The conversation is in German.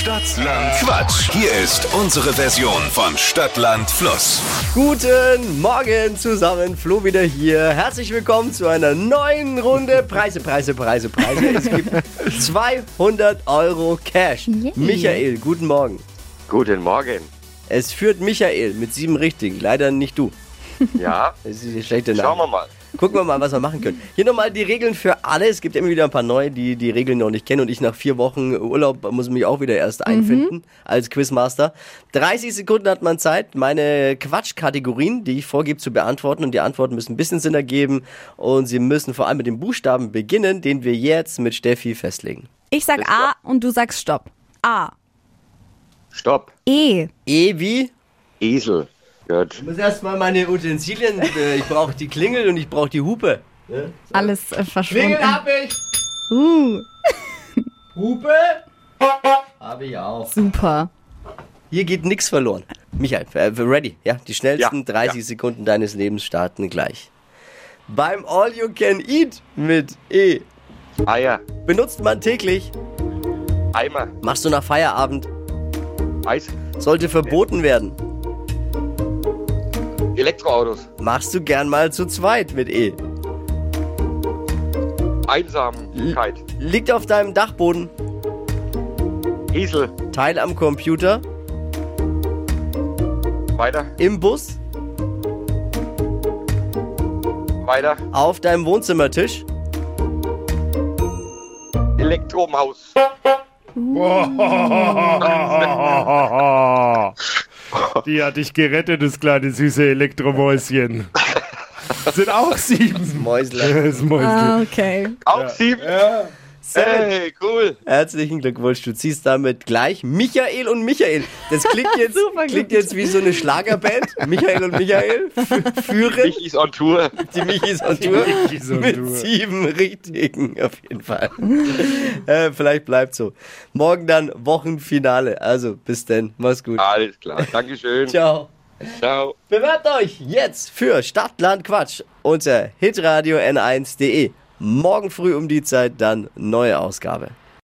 Stadtland Quatsch. Hier ist unsere Version von Stadtland Fluss. Guten Morgen zusammen, Flo wieder hier. Herzlich willkommen zu einer neuen Runde Preise, Preise, Preise, Preise. Es gibt 200 Euro Cash. Yay. Michael, guten Morgen. Guten Morgen. Es führt Michael mit sieben Richtigen, leider nicht du. Ja, Das ist die schlechte schauen wir Nachricht. mal. Gucken wir mal, was wir machen können. Hier nochmal die Regeln für alle. Es gibt immer wieder ein paar neue, die die Regeln noch nicht kennen. Und ich nach vier Wochen Urlaub muss mich auch wieder erst einfinden als Quizmaster. 30 Sekunden hat man Zeit, meine Quatschkategorien, die ich vorgebe, zu beantworten. Und die Antworten müssen ein bisschen Sinn ergeben. Und sie müssen vor allem mit dem Buchstaben beginnen, den wir jetzt mit Steffi festlegen. Ich sag A und du sagst Stopp. A. Stopp. E. E wie? Esel. Gut. Ich muss erstmal meine Utensilien, äh, ich brauche die Klingel und ich brauche die Hupe. Alles äh, verschwunden. hab ich! Uh, Hupe? Habe ich auch. super. Hier geht nichts verloren. Michael, äh, ready? Ja, die schnellsten Ja, 30 ja. Sekunden deines Lebens starten gleich. Beim All You Can Eat mit E Eier. benutzt man täglich, Eimer. machst du nach Feierabend, Eis. sollte verboten werden. Elektroautos. Machst du gern mal zu zweit mit E. Einsamkeit. Liegt auf deinem Dachboden, Esel. Teil am Computer, Weiter. im Bus, Weiter. auf deinem Wohnzimmertisch, Elektromaus. Die hat dich gerettet, das kleine süße Elektromäuschen. Sind auch sieben. Mäusler. Das Mäuschen. Ah, okay. Auch sieben. Hey, cool. Herzlichen Glückwunsch, du ziehst damit gleich Michael und Michael. Das klingt jetzt, klingt jetzt wie so eine Schlagerband. Michael und Michael f- führen Ich ist on Tour. die Michis on Tour Michis on mit Tour. sieben richtigen auf jeden Fall. äh, vielleicht bleibt so. Morgen dann Wochenfinale. Also bis denn, mach's gut. Alles klar. Dankeschön. Ciao. Ciao. Bewerbt euch jetzt für Stadtland Quatsch unter hitradio n1.de. Morgen früh um die Zeit dann neue Ausgabe.